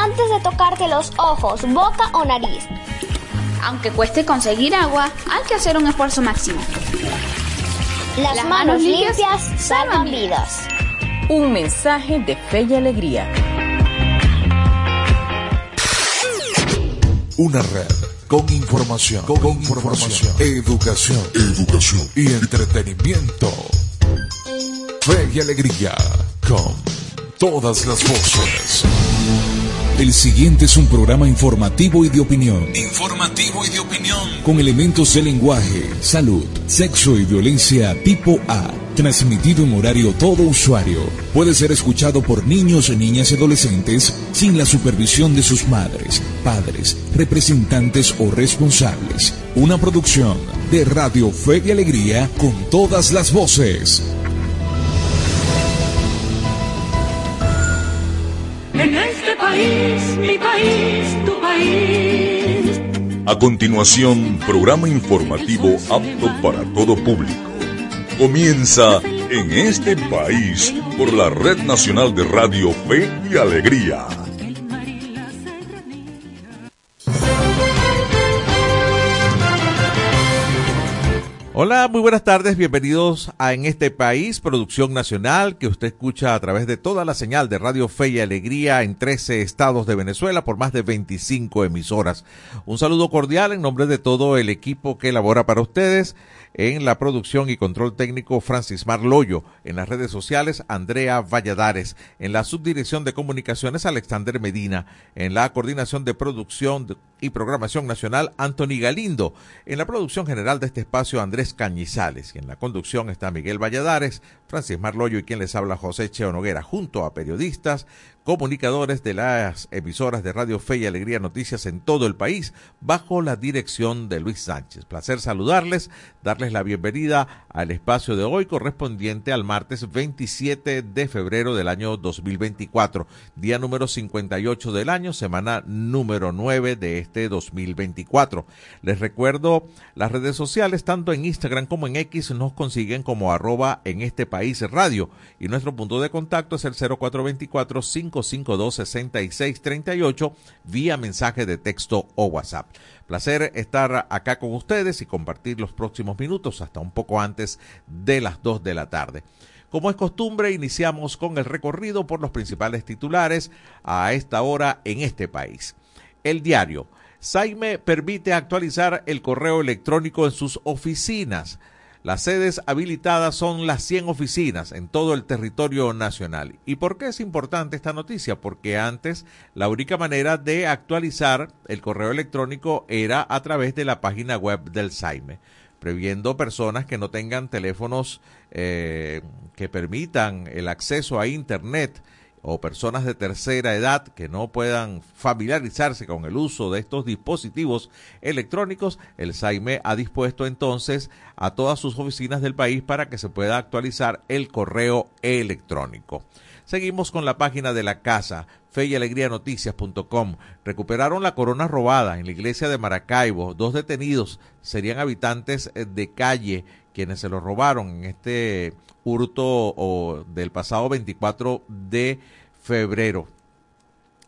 antes de tocarte los ojos, boca o nariz. Aunque cueste conseguir agua, hay que hacer un esfuerzo máximo. Las, manos, limpias, salvan vidas. Un mensaje de fe y alegría. Una red con información, con, información, educación, educación y entretenimiento. Fe y alegría con todas las voces. El siguiente es un programa informativo y de opinión. Informativo y de opinión. Con elementos de lenguaje, salud, sexo y violencia tipo A. Transmitido en horario todo usuario. Puede ser escuchado por niños, niñas y adolescentes sin la supervisión de sus madres, padres, representantes o responsables. Una producción de Radio Fe y Alegría con todas las voces. Mi país, tu país. A continuación, programa informativo apto para todo público. Comienza en este país por la Red Nacional de Radio Fe y Alegría. Hola, muy buenas tardes, bienvenidos a En este país, producción nacional que usted escucha a través de toda la señal de Radio Fe y Alegría en 13 estados de Venezuela por más de 25 emisoras. Un saludo cordial en nombre de todo el equipo que elabora para ustedes en la producción y control técnico Francis Marloyo, en las redes sociales Andrea Valladares, en la subdirección de comunicaciones Alexander Medina, en la coordinación de producción y programación nacional Anthony Galindo, en la producción general de este espacio Andrés Cañizales y en la conducción está Miguel Valladares, Francis Marloyo y quien les habla José Cheo Noguera, junto a periodistas, comunicadores de las emisoras de Radio Fe y Alegría Noticias en todo el país, bajo la dirección de Luis Sánchez. Placer saludarles, darles la bienvenida al espacio de hoy correspondiente al martes 27 de febrero del año 2024, día número 58 del año, semana número 9 de este 2024. Les recuerdo las redes sociales, tanto en Instagram como en X, nos consiguen como arroba en este país radio y nuestro punto de contacto es el 0424 552-6638 vía mensaje de texto o WhatsApp. Placer estar acá con ustedes y compartir los próximos minutos hasta un poco antes de las 2 de la tarde. Como es costumbre, iniciamos con el recorrido por los principales titulares a esta hora en este país. El diario. Saime permite actualizar el correo electrónico en sus oficinas. Las sedes habilitadas son las 100 oficinas en todo el territorio nacional. ¿Y por qué es importante esta noticia? Porque antes la única manera de actualizar el correo electrónico era a través de la página web del SAIME, previendo personas que no tengan teléfonos eh, que permitan el acceso a Internet o personas de tercera edad que no puedan familiarizarse con el uso de estos dispositivos electrónicos, el SAIME ha dispuesto entonces a todas sus oficinas del país para que se pueda actualizar el correo electrónico. Seguimos con la página de la casa, fe y alegría noticias.com. Recuperaron la corona robada en la iglesia de Maracaibo. Dos detenidos serían habitantes de calle quienes se lo robaron en este hurto o, del pasado 24 de febrero.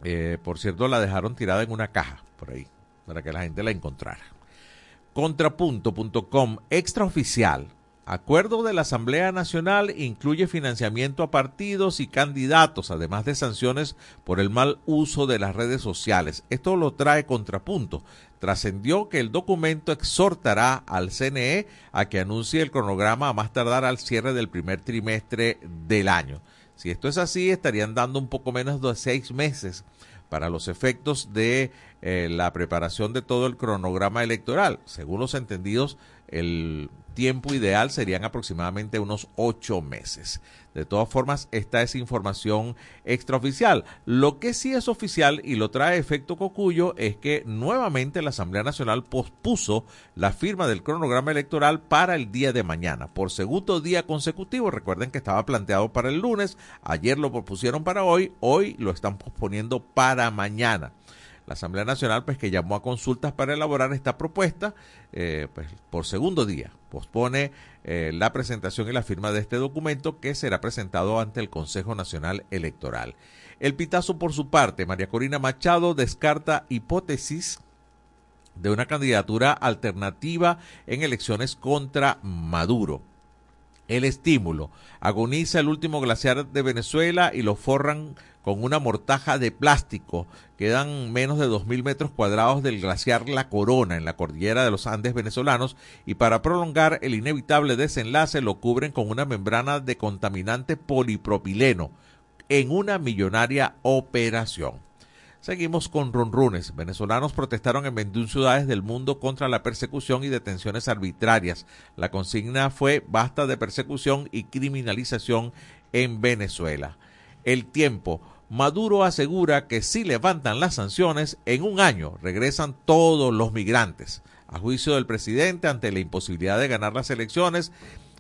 Eh, por cierto, la dejaron tirada en una caja por ahí, para que la gente la encontrara. Contrapunto.com, extraoficial. Acuerdo de la Asamblea Nacional incluye financiamiento a partidos y candidatos, además de sanciones por el mal uso de las redes sociales. Esto lo trae Contrapunto. Trascendió que el documento exhortará al CNE a que anuncie el cronograma a más tardar al cierre del primer trimestre del año. Si esto es así, estarían dando un poco menos de seis meses para los efectos de eh, la preparación de todo el cronograma electoral. Según los entendidos, el tiempo ideal serían aproximadamente unos ocho meses. De todas formas, esta es información extraoficial. Lo que sí es oficial y lo trae efecto cocuyo es que nuevamente la Asamblea Nacional pospuso la firma del cronograma electoral para el día de mañana, por segundo día consecutivo. Recuerden que estaba planteado para el lunes, ayer lo propusieron para hoy, hoy lo están posponiendo para mañana la Asamblea Nacional pues que llamó a consultas para elaborar esta propuesta eh, pues, por segundo día pospone eh, la presentación y la firma de este documento que será presentado ante el Consejo Nacional Electoral. El Pitazo, por su parte, María Corina Machado descarta hipótesis de una candidatura alternativa en elecciones contra Maduro. El estímulo. Agoniza el último glaciar de Venezuela y lo forran con una mortaja de plástico. Quedan menos de 2.000 metros cuadrados del glaciar La Corona en la cordillera de los Andes venezolanos y para prolongar el inevitable desenlace lo cubren con una membrana de contaminante polipropileno en una millonaria operación. Seguimos con runrunes. Venezolanos protestaron en 21 ciudades del mundo contra la persecución y detenciones arbitrarias. La consigna fue basta de persecución y criminalización en Venezuela. El tiempo. Maduro asegura que si levantan las sanciones, en un año regresan todos los migrantes. A juicio del presidente, ante la imposibilidad de ganar las elecciones,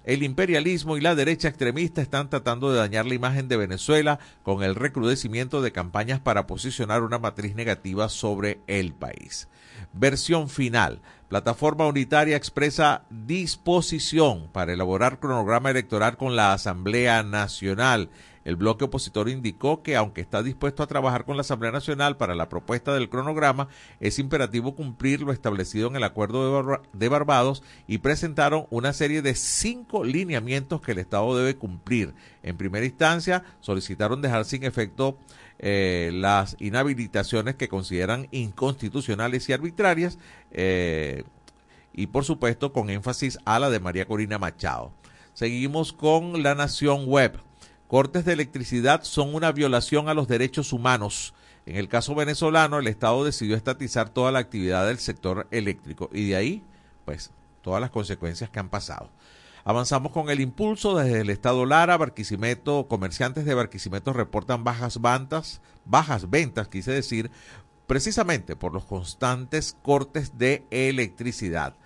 el imperialismo y la derecha extremista están tratando de dañar la imagen de Venezuela con el recrudecimiento de campañas para posicionar una matriz negativa sobre el país. Versión final. Plataforma Unitaria expresa disposición para elaborar cronograma electoral con la Asamblea Nacional el bloque opositor indicó que, aunque está dispuesto a trabajar con la Asamblea Nacional para la propuesta del cronograma, es imperativo cumplir lo establecido en el Acuerdo de, Barbados y presentaron una serie de cinco lineamientos que el Estado debe cumplir. En primera instancia, solicitaron dejar sin efecto eh, las inhabilitaciones que consideran inconstitucionales y arbitrarias eh, y, por supuesto, con énfasis a la de María Corina Machado. Seguimos con La Nación Web. Cortes de electricidad son una violación a los derechos humanos. En el caso venezolano, el Estado decidió estatizar toda la actividad del sector eléctrico y de ahí, pues, todas las consecuencias que han pasado. Avanzamos con el impulso desde el Estado Lara, Barquisimeto, comerciantes de Barquisimeto reportan bajas ventas, bajas ventas, quise decir, precisamente por los constantes cortes de electricidad.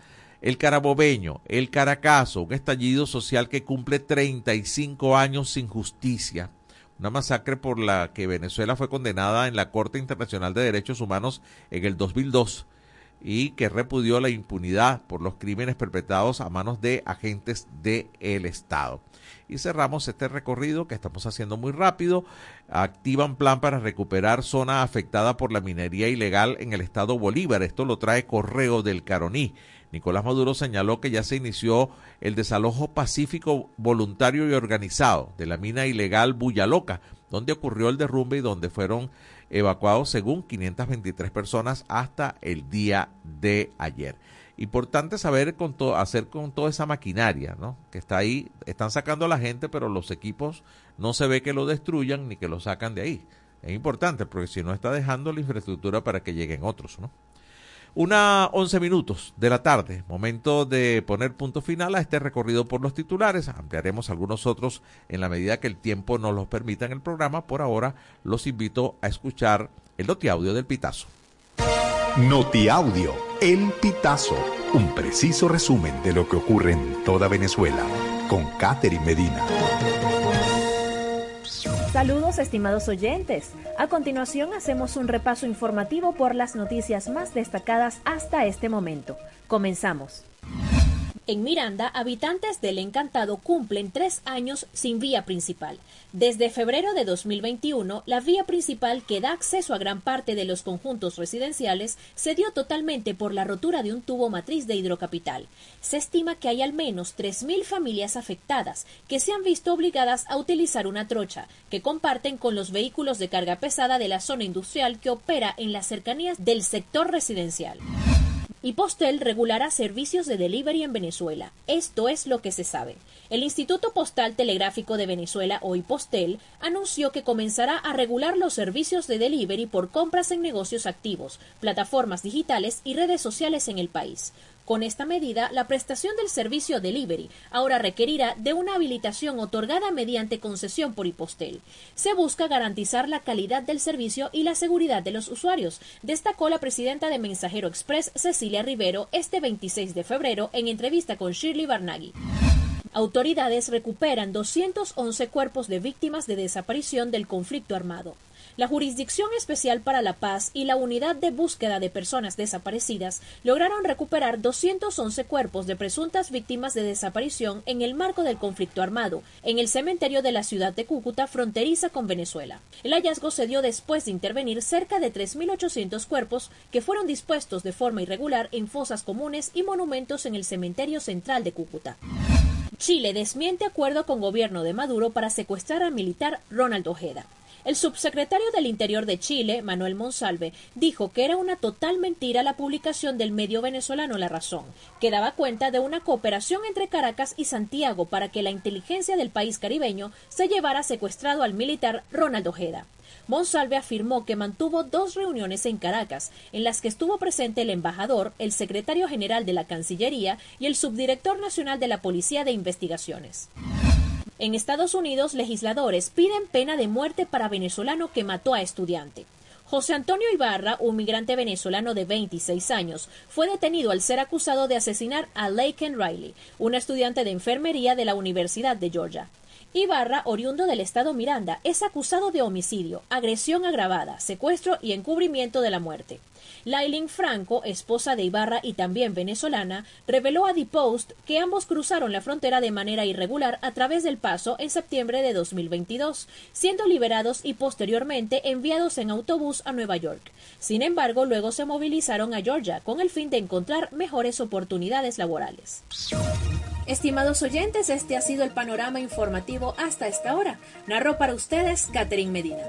El Carabobeño, el Caracazo, un estallido social que cumple 35 años sin justicia. Una masacre por la que Venezuela fue condenada en la Corte Internacional de Derechos Humanos en el 2002 y que repudió la impunidad por los crímenes perpetrados a manos de agentes del Estado. Y cerramos este recorrido que estamos haciendo muy rápido. Activan plan para recuperar zona afectada por la minería ilegal en el estado Bolívar. Esto lo trae Correo del Caroní. Nicolás Maduro señaló que ya se inició el desalojo pacífico voluntario y organizado de la mina ilegal Bullaloca, donde ocurrió el derrumbe y donde fueron evacuados según 523 personas hasta el día de ayer. Importante saber con todo, hacer con toda esa maquinaria, ¿no? Que está ahí, están sacando a la gente, pero los equipos no se ve que lo destruyan ni que lo sacan de ahí. Es importante porque si no está dejando la infraestructura para que lleguen otros, ¿no? Una 11 minutos de la tarde, momento de poner punto final a este recorrido por los titulares. Ampliaremos algunos otros en la medida que el tiempo nos los permita en el programa. Por ahora, los invito a escuchar el Audio del Pitazo. Audio, el Pitazo, un preciso resumen de lo que ocurre en toda Venezuela, con Catherine Medina. Saludos estimados oyentes. A continuación hacemos un repaso informativo por las noticias más destacadas hasta este momento. Comenzamos. En Miranda, habitantes del Encantado cumplen tres años sin vía principal. Desde febrero de 2021, la vía principal que da acceso a gran parte de los conjuntos residenciales se dio totalmente por la rotura de un tubo matriz de hidrocapital. Se estima que hay al menos 3.000 familias afectadas que se han visto obligadas a utilizar una trocha, que comparten con los vehículos de carga pesada de la zona industrial que opera en las cercanías del sector residencial y Postel regulará servicios de delivery en Venezuela. Esto es lo que se sabe. El Instituto Postal Telegráfico de Venezuela, o IPOSTEL, anunció que comenzará a regular los servicios de delivery por compras en negocios activos, plataformas digitales y redes sociales en el país. Con esta medida, la prestación del servicio delivery ahora requerirá de una habilitación otorgada mediante concesión por Hipostel. Se busca garantizar la calidad del servicio y la seguridad de los usuarios, destacó la presidenta de Mensajero Express, Cecilia Rivero, este 26 de febrero en entrevista con Shirley Barnaghi. Autoridades recuperan 211 cuerpos de víctimas de desaparición del conflicto armado. La Jurisdicción Especial para la Paz y la Unidad de Búsqueda de Personas Desaparecidas lograron recuperar 211 cuerpos de presuntas víctimas de desaparición en el marco del conflicto armado, en el cementerio de la ciudad de Cúcuta, fronteriza con Venezuela. El hallazgo se dio después de intervenir cerca de 3.800 cuerpos que fueron dispuestos de forma irregular en fosas comunes y monumentos en el cementerio central de Cúcuta. Chile desmiente acuerdo con gobierno de Maduro para secuestrar al militar Ronald Ojeda. El subsecretario del Interior de Chile, Manuel Monsalve, dijo que era una total mentira la publicación del medio venezolano La Razón, que daba cuenta de una cooperación entre Caracas y Santiago para que la inteligencia del país caribeño se llevara secuestrado al militar Ronald Ojeda. Monsalve afirmó que mantuvo dos reuniones en Caracas, en las que estuvo presente el embajador, el secretario general de la Cancillería y el subdirector nacional de la Policía de Investigaciones. En Estados Unidos, legisladores piden pena de muerte para venezolano que mató a estudiante. José Antonio Ibarra, un migrante venezolano de 26 años, fue detenido al ser acusado de asesinar a Laken Riley, una estudiante de enfermería de la Universidad de Georgia. Ibarra, oriundo del estado Miranda, es acusado de homicidio, agresión agravada, secuestro y encubrimiento de la muerte. Lailin Franco, esposa de Ibarra y también venezolana, reveló a The Post que ambos cruzaron la frontera de manera irregular a través del paso en septiembre de 2022, siendo liberados y posteriormente enviados en autobús a Nueva York. Sin embargo, luego se movilizaron a Georgia con el fin de encontrar mejores oportunidades laborales. Estimados oyentes, este ha sido el panorama informativo hasta esta hora. Narró para ustedes Catherine Medina.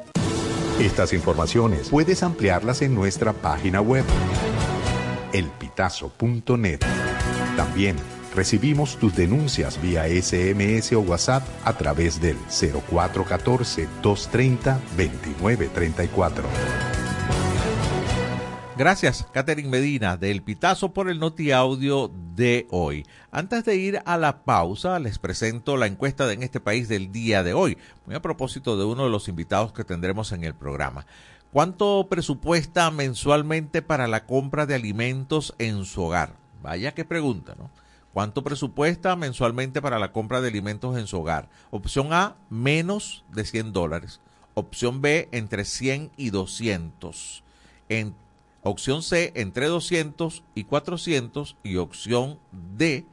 Estas informaciones puedes ampliarlas en nuestra página web elpitazo.net. También recibimos tus denuncias vía SMS o WhatsApp a través del 0414-230-2934. Gracias, Catherine Medina, del Pitazo por el Noti Audio de hoy. Antes de ir a la pausa, les presento la encuesta de en este país del día de hoy, muy a propósito de uno de los invitados que tendremos en el programa. ¿Cuánto presupuesta mensualmente para la compra de alimentos en su hogar? Vaya que pregunta, ¿no? ¿Cuánto presupuesta mensualmente para la compra de alimentos en su hogar? Opción A, menos de 100 dólares. Opción B, entre 100 y 200. En Opción C, entre 200 y 400. Y opción D,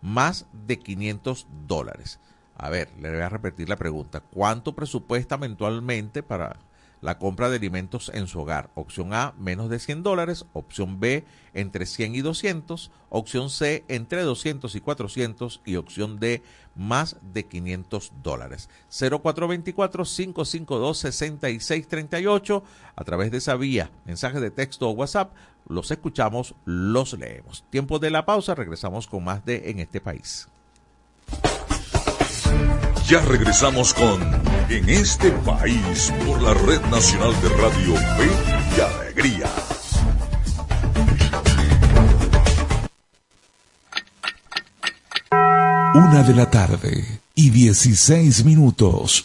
más de 500 dólares. A ver, le voy a repetir la pregunta. ¿Cuánto presupuesta mensualmente para la compra de alimentos en su hogar. Opción A, menos de 100 dólares. Opción B, entre 100 y 200. Opción C, entre 200 y 400. Y opción D, más de 500 dólares. 0424-552-6638. A través de esa vía, mensaje de texto o WhatsApp, los escuchamos, los leemos. Tiempo de la pausa, regresamos con más de En este país. Ya regresamos con En este país por la Red Nacional de Radio Fe y Alegría. Una de la tarde y 16 minutos.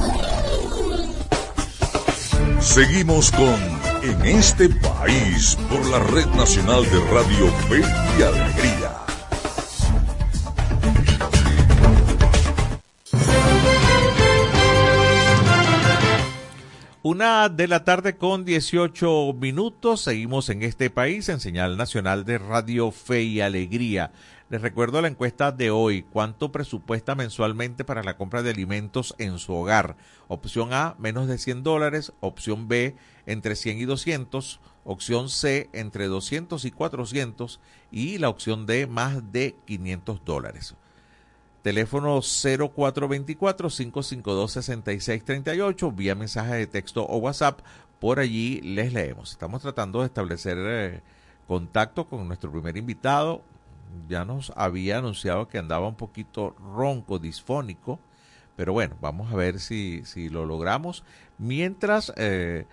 Seguimos con En este país por la Red Nacional de Radio Fe y Alegría. Una de la tarde con 18 minutos. Seguimos en este país en señal nacional de Radio Fe y Alegría. Les recuerdo la encuesta de hoy. ¿Cuánto presupuesta mensualmente para la compra de alimentos en su hogar? Opción A, menos de 100 dólares. Opción B, entre 100 y 200. Opción C, entre 200 y 400. Y la opción D, más de 500 dólares. Teléfono 0424-552-6638, vía mensaje de texto o WhatsApp. Por allí les leemos. Estamos tratando de establecer eh, contacto con nuestro primer invitado. Ya nos había anunciado que andaba un poquito ronco, disfónico. Pero bueno, vamos a ver si, si lo logramos. Mientras eh,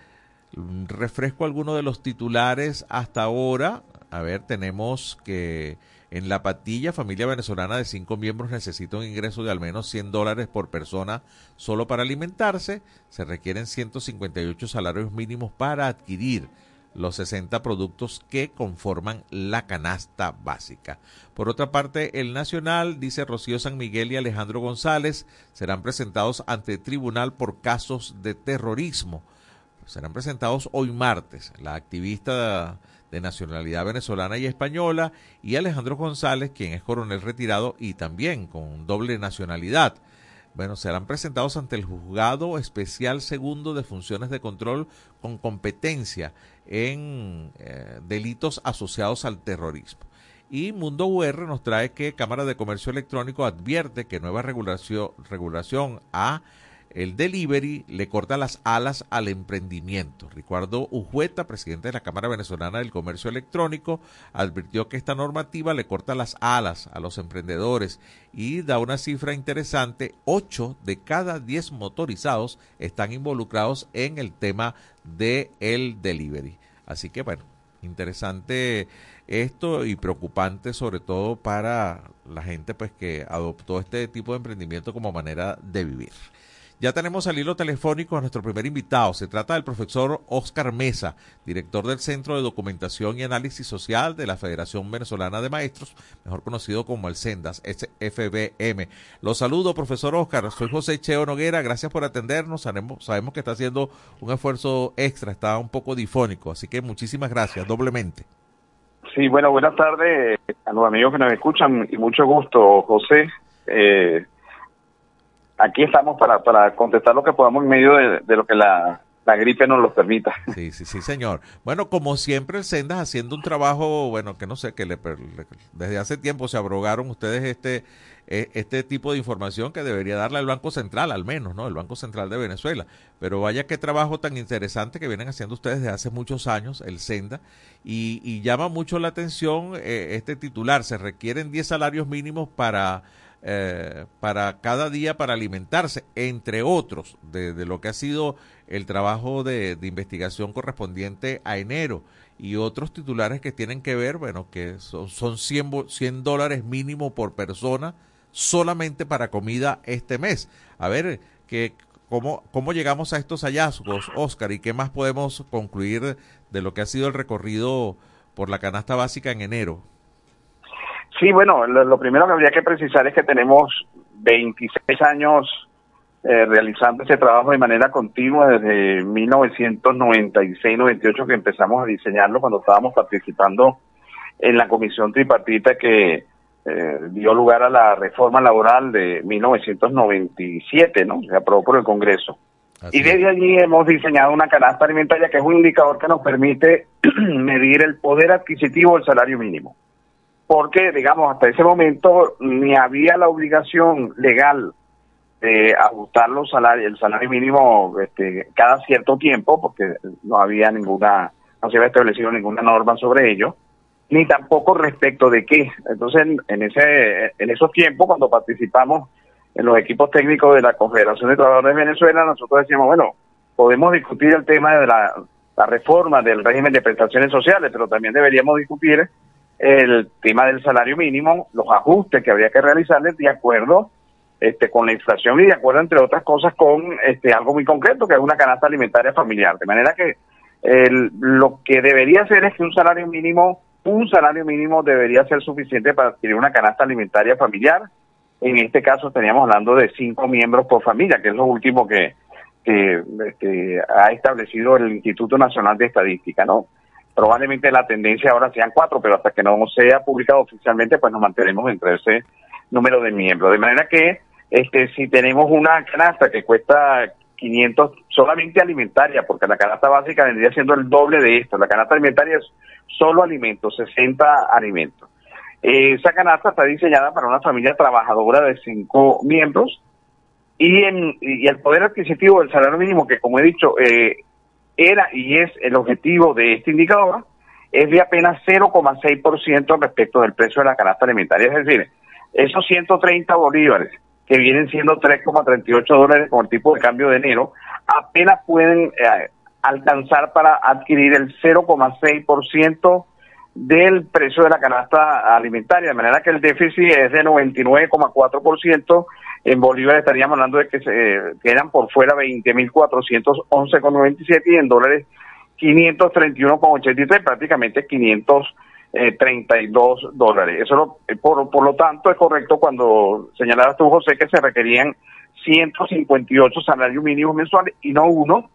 refresco algunos de los titulares hasta ahora. A ver, tenemos que en La Patilla, familia venezolana de cinco miembros necesita un ingreso de al menos 100 dólares por persona solo para alimentarse. Se requieren 158 salarios mínimos para adquirir los 60 productos que conforman la canasta básica. Por otra parte, el Nacional, dice Rocío San Miguel y Alejandro González, serán presentados ante tribunal por casos de terrorismo. Serán presentados hoy martes. La activista de nacionalidad venezolana y española, y Alejandro González, quien es coronel retirado y también con doble nacionalidad. Bueno, serán presentados ante el Juzgado Especial Segundo de Funciones de Control con competencia en eh, delitos asociados al terrorismo. Y Mundo UR nos trae que Cámara de Comercio Electrónico advierte que nueva regulación, regulación a el delivery le corta las alas al emprendimiento. Ricardo Ujueta, presidente de la Cámara Venezolana del Comercio Electrónico, advirtió que esta normativa le corta las alas a los emprendedores y da una cifra interesante, 8 de cada 10 motorizados están involucrados en el tema de el delivery. Así que bueno, interesante esto y preocupante sobre todo para la gente pues que adoptó este tipo de emprendimiento como manera de vivir. Ya tenemos al hilo telefónico a nuestro primer invitado. Se trata del profesor Oscar Mesa, director del Centro de Documentación y Análisis Social de la Federación Venezolana de Maestros, mejor conocido como el SENDAS, FBM. Los saludo, profesor Oscar. Soy José Cheo Noguera. Gracias por atendernos. Sabemos, sabemos que está haciendo un esfuerzo extra, está un poco difónico, así que muchísimas gracias, doblemente. Sí, bueno, buenas tardes a los amigos que nos escuchan y mucho gusto, José. Eh, aquí estamos para, para contestar lo que podamos en medio de, lo que la, gripe nos lo permita. Sí, sí, sí, señor. Bueno, como siempre, el Sendas haciendo un trabajo, bueno, que no sé, que le, desde hace tiempo se abrogaron ustedes este e, este tipo de información que debería darle el Banco Central, al menos, ¿no? El Banco Central de Venezuela. Pero vaya qué trabajo tan interesante que vienen haciendo ustedes desde hace muchos años, el Senda, y, llama mucho la atención eh, este titular. Se requieren 10 salarios mínimos para eh, para cada día para alimentarse, entre otros, de, lo que ha sido el trabajo de, investigación correspondiente a enero y otros titulares que tienen que ver, bueno, que son, son 100, 100 dólares mínimo por persona solamente para comida este mes. A ver, que, ¿cómo, ¿cómo llegamos a estos hallazgos, Oscar? ¿Y qué más podemos concluir de lo que ha sido el recorrido por la canasta básica en enero? Sí, bueno, lo, primero que habría que precisar es que tenemos 26 años eh, realizando ese trabajo de manera continua desde 1996-98 que empezamos a diseñarlo cuando estábamos participando en la comisión tripartita que eh, dio lugar a la reforma laboral de 1997, ¿no? Se aprobó por el Congreso. y desde allí hemos diseñado una canasta alimentaria que es un indicador que nos permite medir el poder adquisitivo del salario mínimo porque, digamos, hasta ese momento ni había la obligación legal de ajustar los salarios, el salario mínimo este, cada cierto tiempo, porque no había ninguna, no se había establecido ninguna norma sobre ello, ni tampoco respecto de qué. Entonces, en, ese, en esos tiempos, cuando participamos en los equipos técnicos de la Confederación de Trabajadores de Venezuela, nosotros decíamos, bueno, podemos discutir el tema de la, la reforma del régimen de prestaciones sociales, pero también deberíamos discutir el tema del salario mínimo, los ajustes que habría que realizarles de acuerdo este, con la inflación y de acuerdo, entre otras cosas, con este, algo muy concreto, que es una canasta alimentaria familiar. De manera que lo que debería ser es que un salario mínimo, un salario mínimo debería ser suficiente para adquirir una canasta alimentaria familiar. En este caso estaríamos hablando de cinco miembros por familia, que es lo último que, que este, ha establecido el Instituto Nacional de Estadística, ¿no? Probablemente la tendencia ahora sean cuatro, pero hasta que no sea publicado oficialmente, pues nos mantenemos entre ese número de miembros. De manera que este, si tenemos una canasta que cuesta 500 solamente alimentaria, porque la canasta básica vendría siendo el doble de esto. La canasta alimentaria es solo alimentos, 60 alimentos. esa canasta está diseñada para una familia trabajadora de cinco miembros y, en, y el poder adquisitivo del salario mínimo, que como he dicho, eh, era y es el objetivo de este indicador, es de apenas 0,6% respecto del precio de la canasta alimentaria. Es decir, esos 130 bolívares que vienen siendo 3,38 dólares con el tipo de cambio de enero, apenas pueden eh, alcanzar para adquirir el 0,6% del precio de la canasta alimentaria, de manera que el déficit es de 99,4%, en Bolívar estaríamos hablando de que se quedan por fuera 20.411,97 y en dólares 531,83, prácticamente 500 eh, 32 dólares. Eso eh, por, por lo tanto es correcto cuando señalabas tú, José, que se requerían 158 salarios mínimos mensuales y no uno,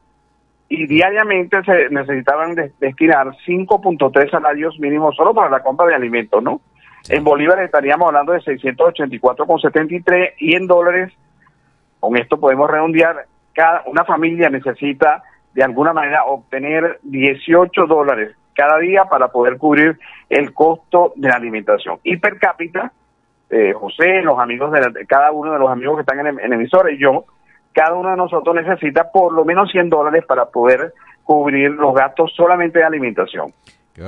y diariamente se necesitaban destinar 5.3 salarios mínimos solo para la compra de alimentos, ¿no? En bolívares estaríamos hablando de 684,73 y en dólares, con esto podemos redondear, cada una familia necesita de alguna manera obtener 18 dólares cada día para poder cubrir el costo de la alimentación. Y per cápita, eh, José, los amigos de, cada uno de los amigos que están en, el, emisor y yo, cada uno de nosotros necesita por lo menos 100 dólares para poder cubrir los gastos solamente de alimentación.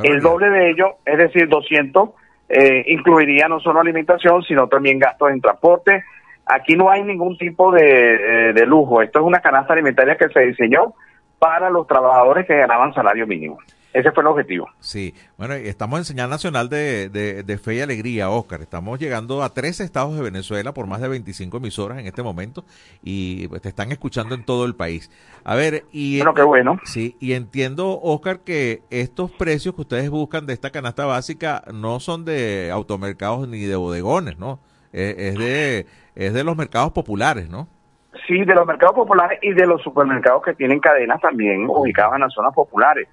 El doble de ello, es decir, 200, eh, incluiría no solo alimentación, sino también gastos en transporte. Aquí no hay ningún tipo de, eh, de lujo. Esto es una canasta alimentaria que se diseñó para los trabajadores que ganaban salario mínimo. Ese fue el objetivo. Sí, bueno, estamos en señal nacional de, de, fe y alegría, Oscar. Estamos llegando a tres estados de Venezuela por más de 25 emisoras en este momento y pues, te están escuchando en todo el país. A ver, y... Bueno, qué bueno. Sí, y entiendo, Oscar, que estos precios que ustedes buscan de esta canasta básica no son de automercados ni de bodegones, ¿no? Es, es de, es de los mercados populares, ¿no? Sí, de los mercados populares y de los supermercados que tienen cadenas también ubicadas en las zonas populares.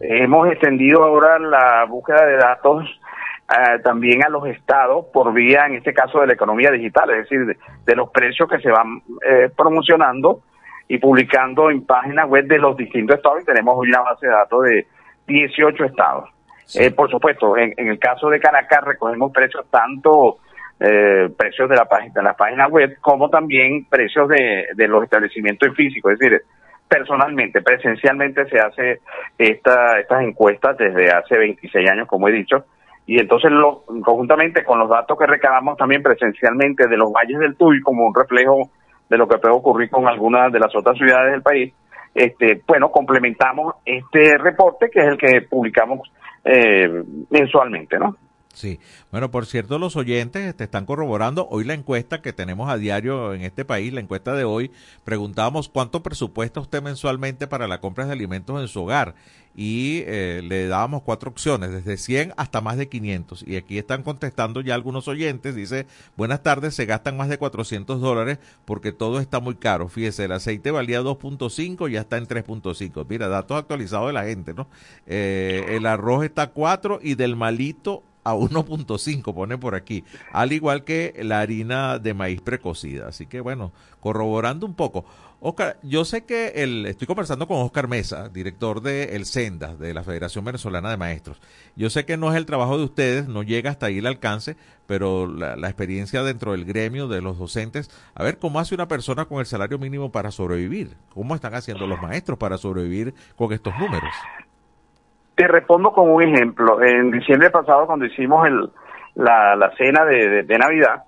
Hemos extendido ahora la búsqueda de datos eh, también a los estados por vía, en este caso, de la economía digital, es decir, de, los precios que se van eh, promocionando y publicando en páginas web de los distintos estados y tenemos hoy una base de datos de 18 estados. Eh, por supuesto, en, en, el caso de Caracas recogemos precios tanto eh, precios de la página de la página web como también precios de, de los establecimientos físicos. Es decir personalmente presencialmente se hace esta, estas encuestas desde hace 26 años como he dicho y entonces lo, conjuntamente con los datos que recabamos también presencialmente de los valles del Tuy como un reflejo de lo que puede ocurrir con algunas de las otras ciudades del país este bueno complementamos este reporte que es el que publicamos eh, mensualmente no Sí, bueno, por cierto, los oyentes te están corroborando hoy la encuesta que tenemos a diario en este país, la encuesta de hoy, preguntábamos cuánto presupuesta usted mensualmente para la compra de alimentos en su hogar y eh, le dábamos cuatro opciones, desde 100 hasta más de 500. Y aquí están contestando ya algunos oyentes, dice, buenas tardes, se gastan más de 400 dólares porque todo está muy caro. Fíjese, el aceite valía 2.5 y ya está en 3.5. Mira, datos actualizados de la gente, ¿no? Eh, el arroz está a 4 y del malito a 1.5, pone por aquí, al igual que la harina de maíz precocida. Así que bueno, corroborando un poco. Oscar, yo sé que el, estoy conversando con Oscar Mesa, director de El Senda, de la Federación Venezolana de Maestros. Yo sé que no es el trabajo de ustedes, no llega hasta ahí el alcance, pero la, la experiencia dentro del gremio de los docentes, a ver cómo hace una persona con el salario mínimo para sobrevivir, cómo están haciendo los maestros para sobrevivir con estos números. Te respondo con un ejemplo. En diciembre pasado, cuando hicimos el, la, la cena de, de, Navidad,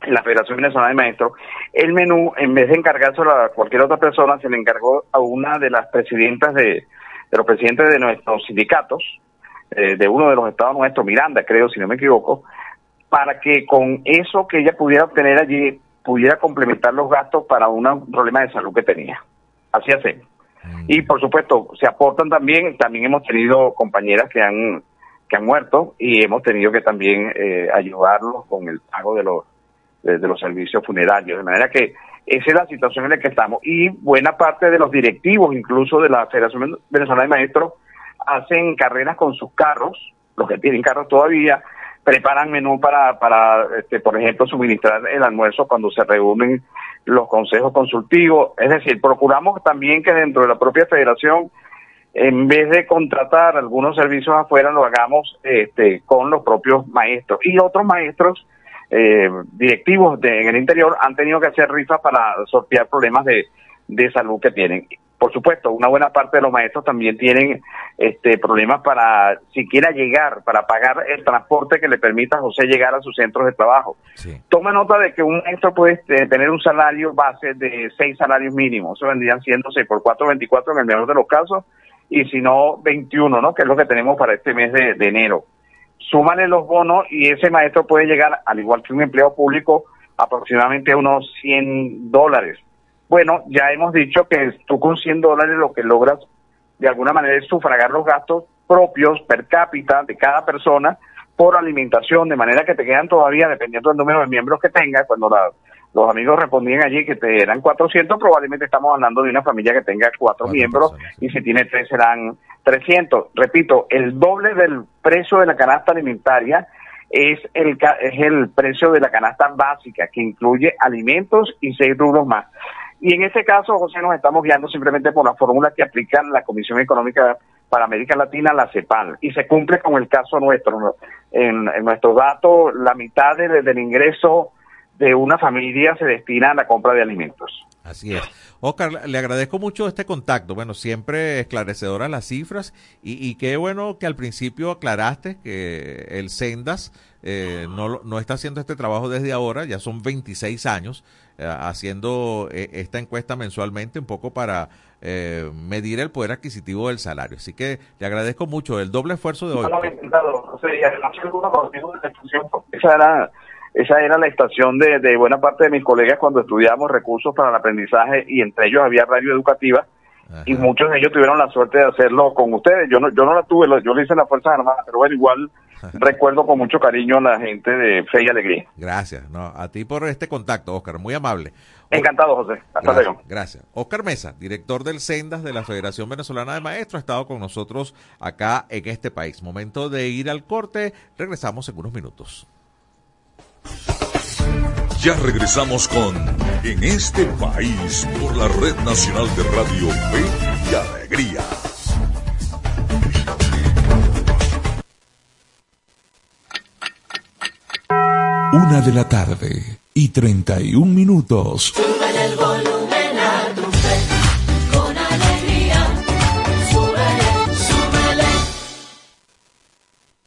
en la Federación Venezolana de Maestros, el menú, en vez de encargárselo a cualquier otra persona, se le encargó a una de las presidentas de, de los presidentes de nuestros sindicatos, eh, de uno de los estados nuestros, Miranda, creo, si no me equivoco, para que con eso que ella pudiera obtener allí pudiera complementar los gastos para un problema de salud que tenía. Así hace. Y por supuesto, se aportan también, también hemos tenido compañeras que han que han muerto y hemos tenido que también eh, ayudarlos con el pago de los de, los servicios funerarios. De manera que esa es la situación en la que estamos. Y buena parte de los directivos, incluso de la Federación Venezolana de Maestros, hacen carreras con sus carros, los que tienen carros todavía, preparan menú para, para este, por ejemplo, suministrar el almuerzo cuando se reúnen los consejos consultivos. Es decir, procuramos también que dentro de la propia federación, en vez de contratar algunos servicios afuera, lo hagamos este, con los propios maestros. Y otros maestros eh, directivos de, en el interior han tenido que hacer rifas para sortear problemas de, de salud que tienen por supuesto, una buena parte de los maestros también tienen este, problemas para siquiera llegar, para pagar el transporte que le permita a José llegar a sus centros de trabajo. Toma nota de que un maestro puede este, tener un salario base de seis salarios mínimos, eso vendrían siendo 6 por 4, 24 en el mejor de los casos, y si no, 21, ¿no? que es lo que tenemos para este mes de, de enero. Súmale los bonos y ese maestro puede llegar, al igual que un empleo público, aproximadamente a unos 100 dólares bueno, ya hemos dicho que tú con 100 dólares lo que logras de alguna manera es sufragar los gastos propios per cápita de cada persona por alimentación, de manera que te quedan todavía, dependiendo del número de miembros que tengas, cuando los amigos respondían allí que te eran 400, probablemente estamos hablando de una familia que tenga cuatro, miembros y si tiene tres serán 300. Repito, el doble del precio de la canasta alimentaria es el, es el precio de la canasta básica, que incluye alimentos y seis rubros más. Y en este caso, José, nos estamos guiando simplemente por la fórmula que aplica la Comisión Económica para América Latina, la CEPAL, y se cumple con el caso nuestro. En, nuestro dato, la mitad del ingreso de una familia se destina a la compra de alimentos. Así es. Oscar, le agradezco mucho este contacto. Bueno, siempre esclarecedoras las cifras y, y qué bueno que al principio aclaraste que el Sendas eh, no, no está haciendo este trabajo desde ahora, ya son 26 años eh, haciendo eh, esta encuesta mensualmente un poco para medir el poder adquisitivo del salario. Así que le agradezco mucho el doble esfuerzo de hoy. Esa era la estación de, de buena parte de mis colegas cuando estudiamos recursos para el aprendizaje y entre ellos había radio educativa y muchos de ellos tuvieron la suerte de hacerlo con ustedes. Yo no, yo no la tuve, yo lo hice en las Fuerzas Armadas, pero bueno, igual recuerdo con mucho cariño a la gente de Fe y Alegría. Gracias, no, a ti por este contacto, Oscar, muy amable. Encantado, José. Hasta luego. Gracias. Oscar Mesa, director del Sendas de la Federación Venezolana de Maestros, ha estado con nosotros acá en este país. Momento de ir al corte, regresamos en unos minutos. Ya regresamos con En este país por la Red Nacional de Radio Fe y Alegría. Una de la tarde y 31 minutos. Sube el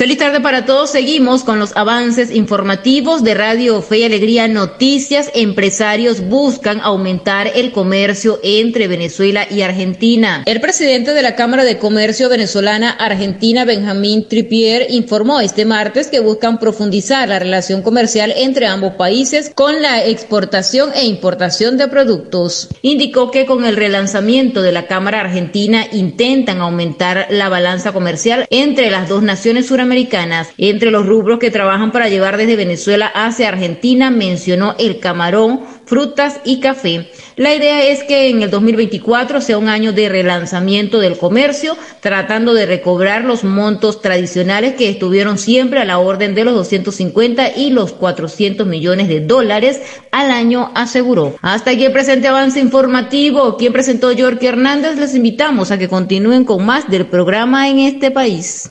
Feliz tarde para todos. Seguimos con los avances informativos de Radio Fe y Alegría Noticias. Empresarios buscan aumentar el comercio entre Venezuela y Argentina. El presidente de la Cámara de Comercio Venezolana Argentina, Benjamín Tripier, informó este martes que buscan profundizar la relación comercial entre ambos países con la exportación e importación de productos. Indicó que con el relanzamiento de la Cámara Argentina intentan aumentar la balanza comercial entre las dos naciones suramericanas entre los rubros que trabajan para llevar desde Venezuela hacia Argentina mencionó el camarón, frutas y café. La idea es que en el 2024 sea un año de relanzamiento del comercio, tratando de recobrar los montos tradicionales que estuvieron siempre a la orden de los 250 y los 400 millones de dólares al año, aseguró. Hasta aquí el presente avance informativo. Quien presentó York Hernández, les invitamos a que continúen con más del programa en este país.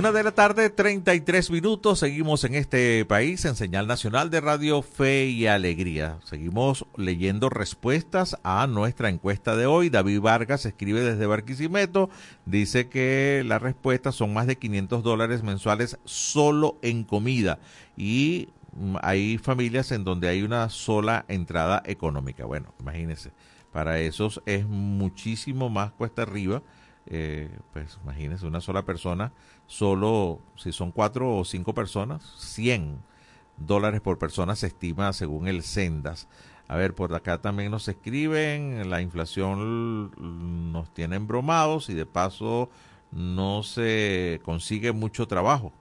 Una de la tarde, 33 minutos. Seguimos en este país en señal nacional de Radio Fe y Alegría. Seguimos leyendo respuestas a nuestra encuesta de hoy. David Vargas escribe desde Barquisimeto. Dice que las respuestas son más de 500 dólares mensuales solo en comida. Y mm, hay familias en donde hay una sola entrada económica. Bueno, imagínense. Para esos es muchísimo más cuesta arriba. Eh, pues imagínense, una sola persona solo si son cuatro o cinco personas, 100 dólares por persona se estima según el Sendas. A ver, por acá también nos escriben, la inflación nos tiene embromados y de paso no se consigue mucho trabajo.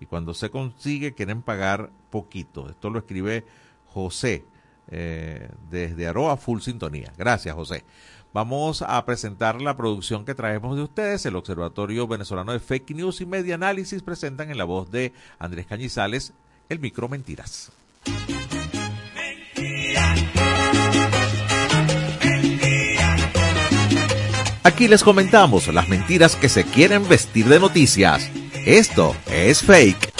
Y cuando se consigue quieren pagar poquito. Esto lo escribe José eh, desde Aroa Full Sintonía. Gracias, José. Vamos a presentar la producción que traemos de ustedes. El Observatorio Venezolano de Fake News y Media Análisis presentan en la voz de Andrés Cañizales el micro Mentiras. Aquí les comentamos las mentiras que se quieren vestir de noticias. Esto es fake.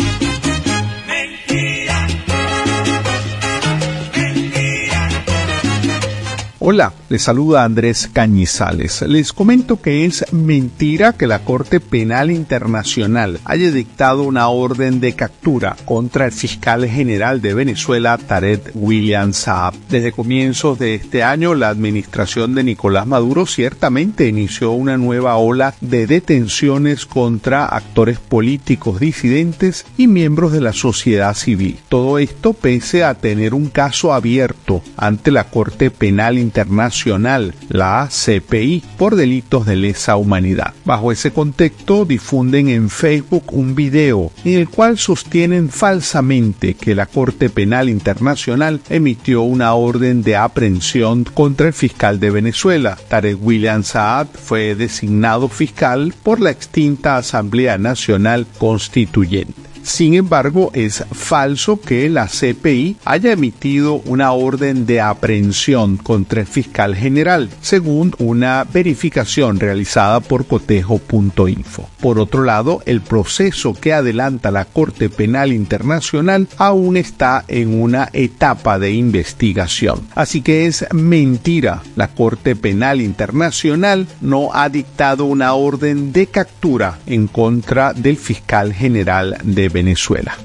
Hola, saluda Andrés Cañizales. Les comento que es mentira que la Corte Penal Internacional haya dictado una orden de captura contra el fiscal general de Venezuela, Tarek William Saab. Desde comienzos de este año, la administración de Nicolás Maduro ciertamente inició una nueva ola de detenciones contra actores políticos disidentes y miembros de la sociedad civil. Todo esto pese a tener un caso abierto ante la Corte Penal Internacional Internacional, la CPI, por delitos de lesa humanidad. Bajo ese contexto, difunden en Facebook un video en el cual sostienen falsamente que la Corte Penal Internacional emitió una orden de aprehensión contra el fiscal de Venezuela. Tarek William Saad fue designado fiscal por la extinta Asamblea Nacional Constituyente. Sin embargo, es falso que la CPI haya emitido una orden de aprehensión contra el fiscal general, según una verificación realizada por cotejo.info. Por otro lado, el proceso que adelanta la Corte Penal Internacional aún está en una etapa de investigación. Así que es mentira. La Corte Penal Internacional no ha dictado una orden de captura en contra del fiscal general de Venezuela.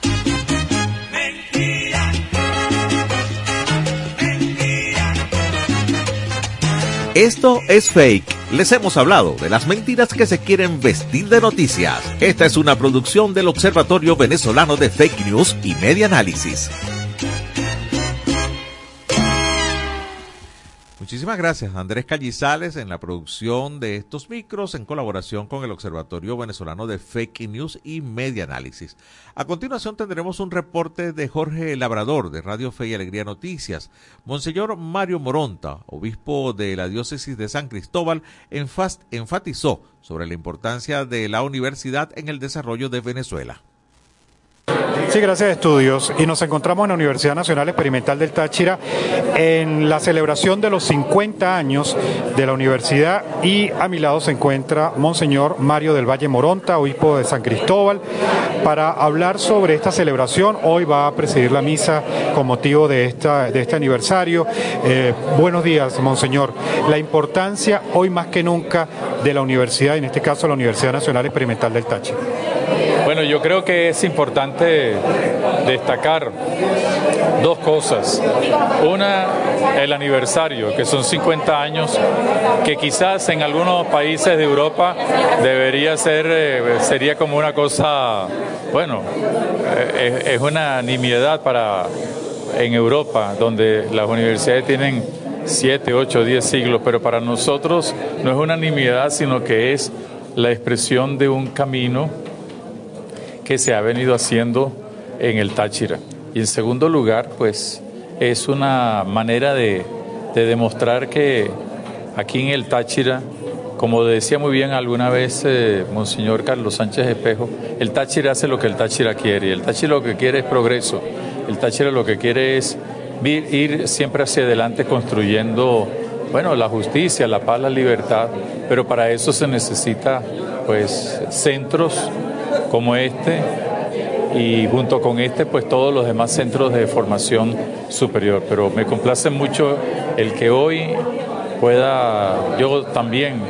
Esto es fake. Les hemos hablado de las mentiras que se quieren vestir de noticias. Esta es una producción del Observatorio Venezolano de Fake News y Media Análisis. Muchísimas gracias, Andrés Callizales, en la producción de estos micros en colaboración con el Observatorio Venezolano de Fake News y Media Análisis. A continuación tendremos un reporte de Jorge Labrador de Radio Fe y Alegría Noticias. Monseñor Mario Moronta, obispo de la diócesis de San Cristóbal, enfatizó sobre la importancia de la universidad en el desarrollo de Venezuela. Sí, gracias estudios. Y nos encontramos en la Universidad Nacional Experimental del Táchira en la celebración de los 50 años de la universidad y a mi lado se encuentra Monseñor Mario del Valle Moronta, obispo de San Cristóbal, para hablar sobre esta celebración. Hoy va a presidir la misa con motivo de, esta, de este aniversario. Eh, buenos días, Monseñor. La importancia hoy más que nunca de la universidad, en este caso la Universidad Nacional Experimental del Táchira. Bueno, yo creo que es importante destacar dos cosas. Una, el aniversario, que son 50 años, que quizás en algunos países de Europa debería ser, eh, sería como una cosa, bueno, eh, es, una nimiedad para en Europa, donde las universidades tienen 7, 8, 10 siglos, pero para nosotros no es una nimiedad, sino que es la expresión de un camino que se ha venido haciendo en el Táchira. Y en segundo lugar, pues es una manera de, demostrar que aquí en el Táchira, como decía muy bien alguna vez eh, Monseñor Carlos Sánchez Espejo, el Táchira hace lo que el Táchira quiere. Y el Táchira lo que quiere es progreso. El Táchira lo que quiere es ir siempre hacia adelante construyendo, bueno, la justicia, la paz, la libertad, pero para eso se necesita, pues, centros como este y junto con este, pues, todos los demás centros de formación superior. Pero me complace mucho el que hoy pueda yo también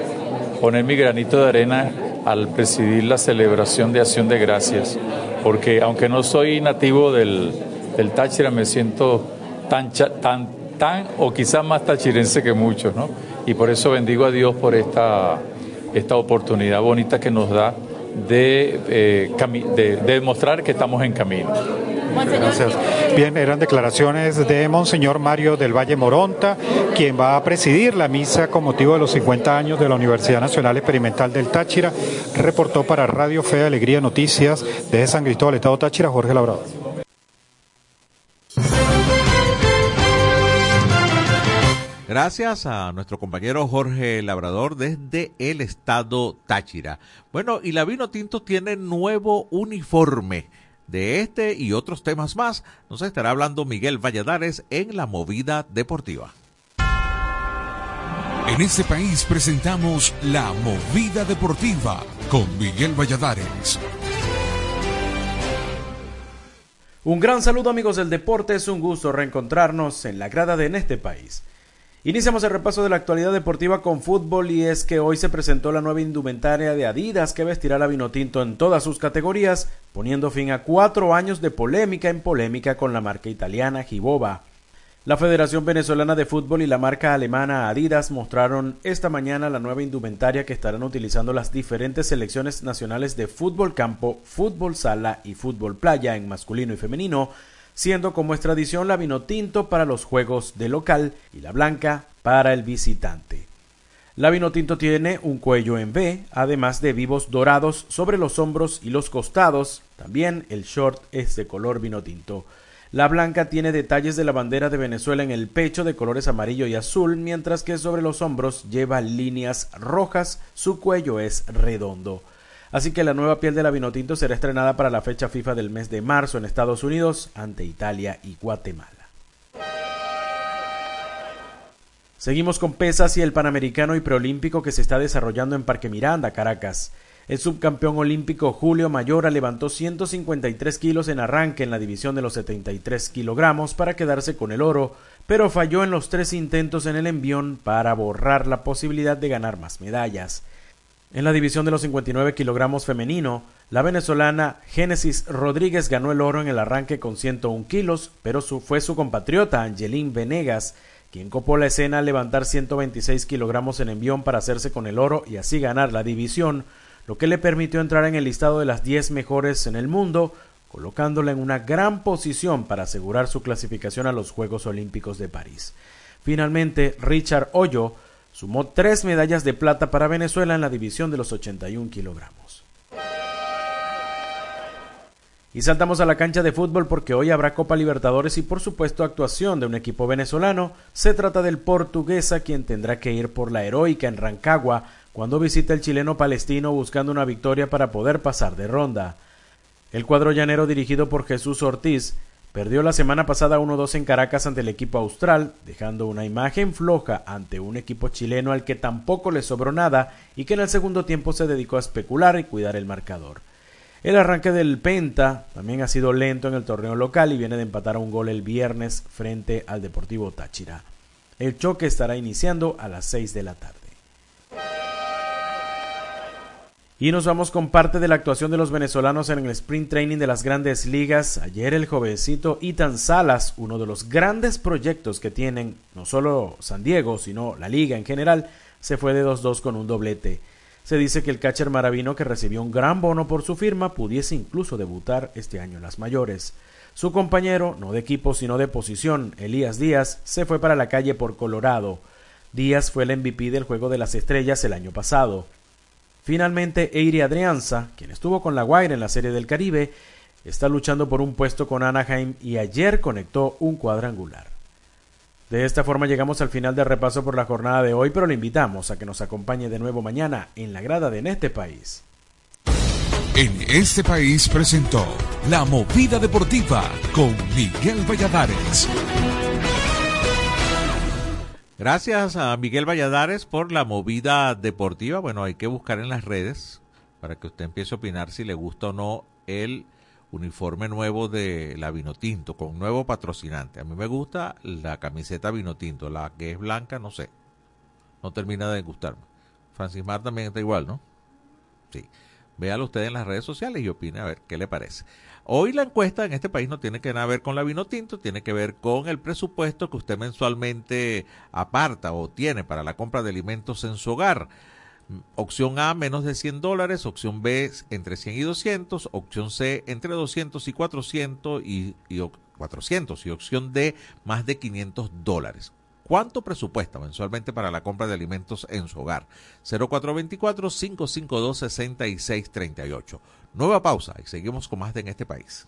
poner mi granito de arena al presidir la celebración de Acción de Gracias, porque aunque no soy nativo del, Táchira, me siento tan, tan, tan o quizás más tachirense que muchos, ¿no? Y por eso bendigo a Dios por esta, esta oportunidad bonita que nos da de, eh, de, demostrar que estamos en camino. Gracias. Bien, eran declaraciones de Monseñor Mario del Valle Moronta, quien va a presidir la misa con motivo de los 50 años de la Universidad Nacional Experimental del Táchira. Reportó para Radio Fe Alegría Noticias de San Cristóbal, Estado Táchira, Jorge Labrador. Gracias a nuestro compañero Jorge Labrador desde el estado Táchira. Bueno, y la Vino Tinto tiene nuevo uniforme. De este y otros temas más nos estará hablando Miguel Valladares en la movida deportiva. En este país presentamos la movida deportiva con Miguel Valladares. Un gran saludo amigos del deporte, es un gusto reencontrarnos en la grada de En este país. Iniciamos el repaso de la actualidad deportiva con fútbol y es que hoy se presentó la nueva indumentaria de Adidas que vestirá la Vinotinto en todas sus categorías, poniendo fin a cuatro años de polémica en polémica con la marca italiana Giboba. La Federación Venezolana de Fútbol y la marca alemana Adidas mostraron esta mañana la nueva indumentaria que estarán utilizando las diferentes selecciones nacionales de fútbol campo, fútbol sala y fútbol playa en masculino y femenino siendo como es tradición la vino tinto para los juegos de local y la blanca para el visitante. La vino tinto tiene un cuello en V, además de vivos dorados sobre los hombros y los costados. También el short es de color vino tinto. La blanca tiene detalles de la bandera de Venezuela en el pecho de colores amarillo y azul, mientras que sobre los hombros lleva líneas rojas, su cuello es redondo. Así que la nueva piel de la Vinotinto será estrenada para la fecha FIFA del mes de marzo en Estados Unidos ante Italia y Guatemala. Seguimos con pesas y el Panamericano y Preolímpico que se está desarrollando en Parque Miranda, Caracas. El subcampeón olímpico Julio Mayora levantó 153 kilos en arranque en la división de los 73 kilogramos para quedarse con el oro, pero falló en los tres intentos en el envión para borrar la posibilidad de ganar más medallas. En la división de los 59 kilogramos femenino, la venezolana Génesis Rodríguez ganó el oro en el arranque con 101 kilos, pero fue su compatriota Angelín Venegas quien copó la escena al levantar 126 kilogramos en envión para hacerse con el oro y así ganar la división, lo que le permitió entrar en el listado de las 10 mejores en el mundo, colocándola en una gran posición para asegurar su clasificación a los Juegos Olímpicos de París. Finalmente, Richard Hoyo Sumó tres medallas de plata para Venezuela en la división de los 81 kilogramos. Y saltamos a la cancha de fútbol porque hoy habrá Copa Libertadores y por supuesto actuación de un equipo venezolano. Se trata del portuguesa quien tendrá que ir por la heroica en Rancagua cuando visita el chileno palestino buscando una victoria para poder pasar de ronda. El cuadro llanero dirigido por Jesús Ortiz Perdió la semana pasada 1-2 en Caracas ante el equipo austral, dejando una imagen floja ante un equipo chileno al que tampoco le sobró nada y que en el segundo tiempo se dedicó a especular y cuidar el marcador. El arranque del Penta también ha sido lento en el torneo local y viene de empatar a un gol el viernes frente al Deportivo Táchira. El choque estará iniciando a las 6 de la tarde. Y nos vamos con parte de la actuación de los venezolanos en el sprint training de las grandes ligas. Ayer el jovencito Ethan Salas, uno de los grandes proyectos que tienen no solo San Diego, sino la liga en general, se fue de 2-2 con un doblete. Se dice que el catcher maravino que recibió un gran bono por su firma pudiese incluso debutar este año en las mayores. Su compañero, no de equipo sino de posición, Elías Díaz, se fue para la calle por Colorado. Díaz fue el MVP del Juego de las Estrellas el año pasado. Finalmente, Eiri Adrianza, quien estuvo con la Guaira en la Serie del Caribe, está luchando por un puesto con Anaheim y ayer conectó un cuadrangular. De esta forma llegamos al final del repaso por la jornada de hoy, pero le invitamos a que nos acompañe de nuevo mañana en la grada de En este país. En este país presentó La Movida Deportiva con Miguel Valladares. Gracias a Miguel Valladares por la movida deportiva. Bueno, hay que buscar en las redes para que usted empiece a opinar si le gusta o no el uniforme nuevo de la Vinotinto con nuevo patrocinante. A mí me gusta la camiseta Vinotinto, la que es blanca, no sé. No termina de gustarme. Francis Mar también está igual, ¿no? Sí. Véalo usted en las redes sociales y opine a ver qué le parece. Hoy la encuesta en este país no tiene que nada ver con la vino tinto, tiene que ver con el presupuesto que usted mensualmente aparta o tiene para la compra de alimentos en su hogar. Opción A, menos de 100 dólares. Opción B, entre 100 y 200. Opción C, entre 200 y 400. Y, y 400. Y opción D, más de 500 dólares. ¿Cuánto presupuesta mensualmente para la compra de alimentos en su hogar? 0424-552-6638. Nueva pausa y seguimos con más de En este país.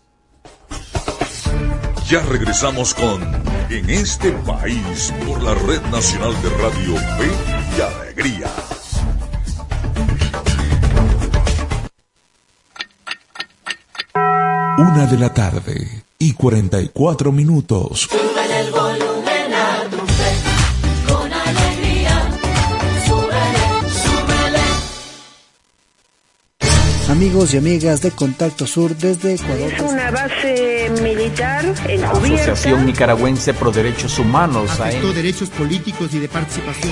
Ya regresamos con En este país por la Red Nacional de Radio Fe y Alegría. Una de la tarde y 44 minutos. Amigos y amigas de Contacto Sur desde Ecuador. Es una base militar La encubierta. Asociación Nicaragüense Pro Derechos Humanos, Afectó derechos políticos y de participación.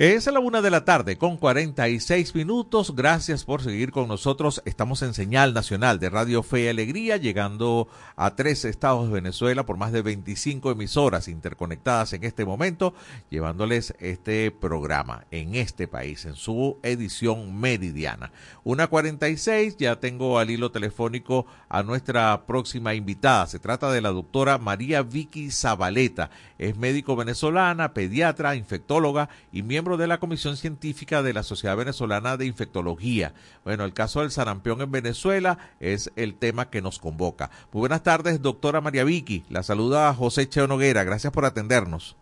Es a la una de la tarde con 46 minutos. Gracias por seguir con nosotros. Estamos en señal nacional de Radio Fe y Alegría, llegando a tres estados de Venezuela por más de 25 emisoras interconectadas en este momento, llevándoles este programa en este país, en su edición meridiana. Una 46, ya tengo al hilo telefónico a nuestra próxima invitada. Se trata de la doctora María Vicky Zabaleta. Es médico venezolana, pediatra, infectóloga y miembro de la Comisión Científica de la Sociedad Venezolana de Infectología. Bueno, el caso del sarampión en Venezuela es el tema que nos convoca. Muy buenas tardes, doctora María Vicky. La saluda José Cheo Noguera. Gracias por atendernos.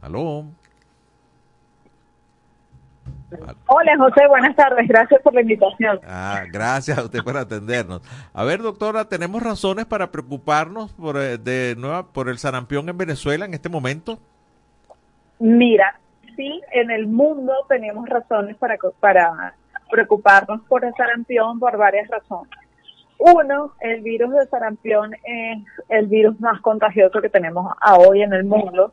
Aló. Hola José, buenas tardes, gracias por la invitación. Ah, gracias a usted por atendernos. A ver, doctora, ¿tenemos razones para preocuparnos por, eh, de nueva, por el sarampión en Venezuela en este momento? Mira, sí, en el mundo tenemos razones para, para preocuparnos por el sarampión por varias razones. Uno, el virus de sarampión es el virus más contagioso que tenemos a hoy en el mundo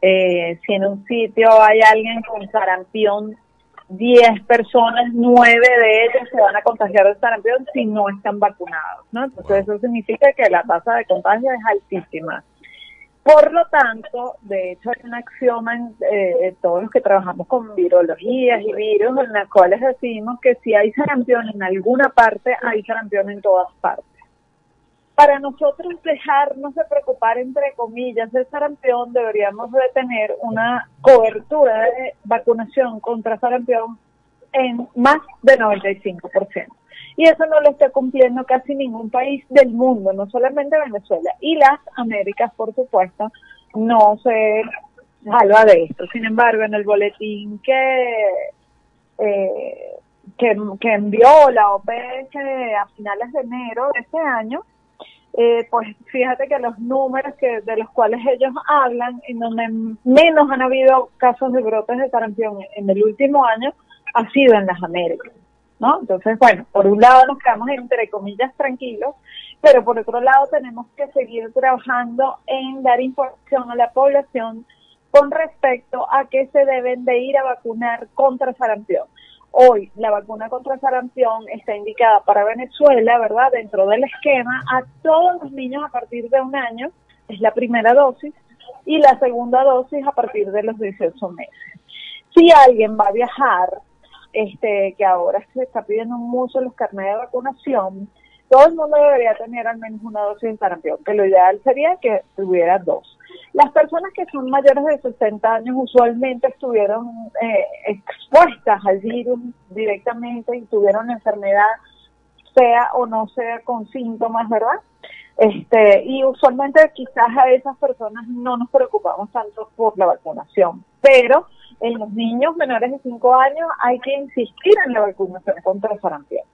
Eh, si en un sitio hay alguien con sarampión, 10 personas, 9 de ellas se van a contagiar de sarampión si no están vacunados, ¿no? Entonces eso significa que la tasa de contagio es altísima. Por lo tanto, de hecho hay un axioma en eh, todos los que trabajamos con virologías y virus en las cuales decimos que si hay sarampión en alguna parte, hay sarampión en todas partes. Para nosotros dejarnos de preocupar, entre comillas, del sarampión, deberíamos de tener una cobertura de vacunación contra sarampión en más del 95%. Y eso no lo está cumpliendo casi ningún país del mundo, no solamente Venezuela. Y las Américas, por supuesto, no se salva de esto. Sin embargo, en el boletín que, eh, que, envió la OPS a finales de enero de este año, eh, pues fíjate que los números que de los cuales ellos hablan, en donde menos han habido casos de brotes de sarampión en el último año, ha sido en las Américas, ¿no? Entonces, bueno, por un lado nos quedamos entre comillas tranquilos, pero por otro lado tenemos que seguir trabajando en dar información a la población con respecto a que se deben de ir a vacunar contra sarampión. Hoy la vacuna contra sarampión está indicada para Venezuela, ¿verdad? Dentro del esquema a todos los niños a partir de un año, es la primera dosis, y la segunda dosis a partir de los 18 meses. Si alguien va a viajar, este, que ahora se está pidiendo mucho los carnets de vacunación, todo el mundo debería tener al menos una dosis de sarampión, que lo ideal sería que tuviera dos. Las personas que son mayores de 60 años usualmente estuvieron eh, expuestas al virus directamente y tuvieron enfermedad, sea o no sea con síntomas, ¿verdad? Este, y usualmente quizás a esas personas no nos preocupamos tanto por la vacunación, pero en los niños menores de 5 años hay que insistir en la vacunación contra el sarampión.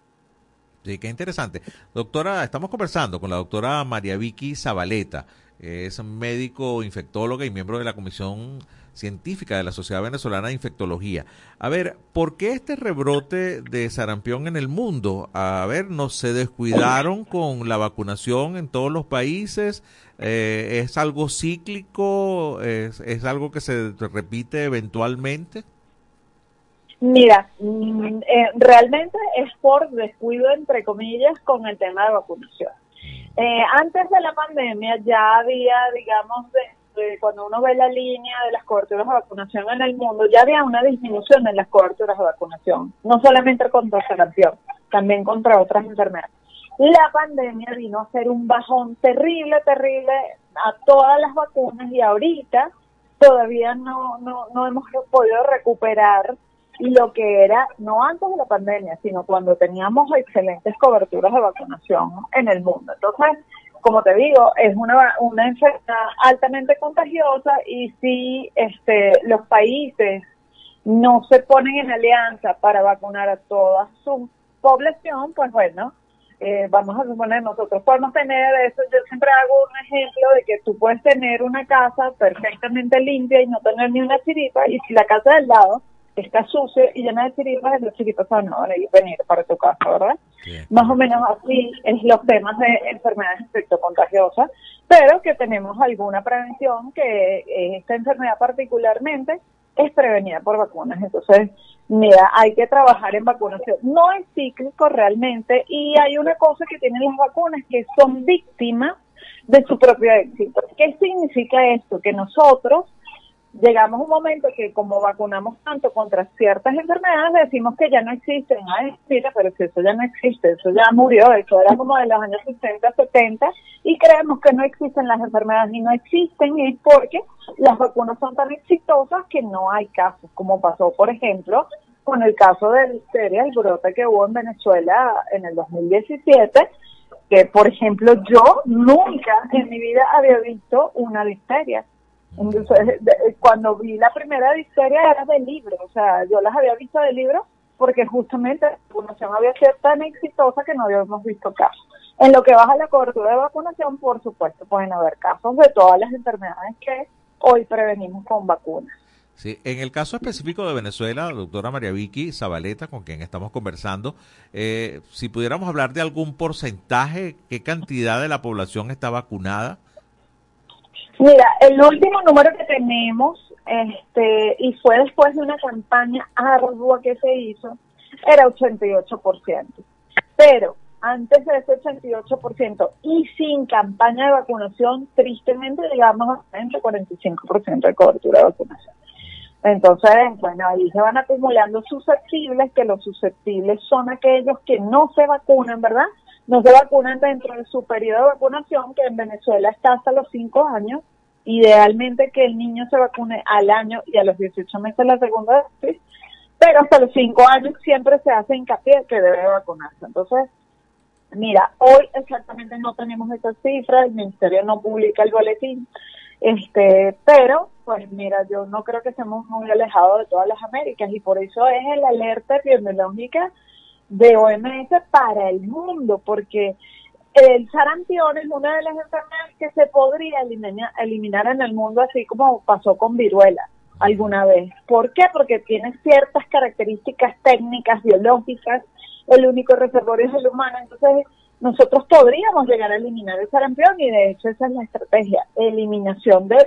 Sí, qué interesante. Doctora, estamos conversando con la doctora María Vicky Zabaleta es médico infectóloga y miembro de la Comisión Científica de la Sociedad Venezolana de Infectología. A ver, ¿por qué este rebrote de sarampión en el mundo? A ver, ¿no se descuidaron con la vacunación en todos los países? Eh, ¿Es algo cíclico? ¿Es, ¿Es algo que se repite eventualmente? Mira, mm, eh, realmente es por descuido, entre comillas, con el tema de vacunación. Eh, antes de la pandemia ya había, digamos, de, cuando uno ve la línea de las coberturas de vacunación en el mundo, ya había una disminución en las coberturas de vacunación, no solamente contra sarampión, también contra otras enfermedades. La pandemia vino a ser un bajón terrible, terrible a todas las vacunas y ahorita todavía no, no, no hemos podido recuperar lo que era, no antes de la pandemia, sino cuando teníamos excelentes coberturas de vacunación en el mundo. Entonces, como te digo, es una, una enfermedad altamente contagiosa y si este, los países no se ponen en alianza para vacunar a toda su población, pues bueno, eh, vamos a suponer, nosotros podemos tener eso, yo siempre hago un ejemplo de que tú puedes tener una casa perfectamente limpia y no tener ni una chiripa, y si la casa del lado está sucio y llena de chiripas, los chiripas van a venir para tu casa, ¿verdad? Más o menos así es los temas de enfermedades infectocontagiosas, pero que tenemos alguna prevención que esta enfermedad particularmente es prevenida por vacunas. Entonces, mira, hay que trabajar en vacunación. No es cíclico realmente y hay una cosa que tienen las vacunas que son víctimas de su propio éxito. ¿Qué significa esto? Que nosotros llegamos un momento que como vacunamos tanto contra ciertas enfermedades, decimos que ya no existen. Ay, mira, pero si eso ya no existe, eso ya murió, eso era como de los años 60, 70, y creemos que no existen las enfermedades y no existen es porque las vacunas son tan exitosas que no hay casos, como pasó, por ejemplo, con el caso de listeria, el brote que hubo en Venezuela en el 2017, que por ejemplo yo nunca en mi vida había visto una listeria entonces, cuando vi la primera historia era de libro, o sea, yo las había visto de libro porque justamente la vacunación había sido tan exitosa que no habíamos visto casos. En lo que baja la cobertura de vacunación, por supuesto, pueden haber casos de todas las enfermedades que hoy prevenimos con vacunas. Sí, en el caso específico de Venezuela, doctora María Vicky Zabaleta, con quien estamos conversando, eh, si pudiéramos hablar de algún porcentaje, ¿qué cantidad de la población está vacunada? Mira, el último número que tenemos, este, y fue después de una campaña ardua que se hizo, era 88%. Pero antes de ese 88% y sin campaña de vacunación, tristemente llegamos a entre 45% de cobertura de vacunación. Entonces, bueno, ahí se van acumulando susceptibles, que los susceptibles son aquellos que no se vacunan, ¿verdad? No se vacunan dentro de su periodo de vacunación, que en Venezuela está hasta los 5 años. Idealmente que el niño se vacune al año y a los 18 meses la segunda dosis, pero hasta los 5 años siempre se hace hincapié que debe vacunarse. Entonces, mira, hoy exactamente no tenemos esas cifras, el ministerio no publica el boletín, este, pero pues mira, yo no creo que estemos muy alejados de todas las Américas y por eso es el alerta epidemiológica de OMS para el mundo, porque el sarampión es una de las enfermedades que se podría eliminar, eliminar en el mundo, así como pasó con viruela alguna vez. ¿Por qué? Porque tiene ciertas características técnicas, biológicas, el único reservorio es el humano, entonces nosotros podríamos llegar a eliminar el sarampión y de hecho esa es la estrategia, eliminación de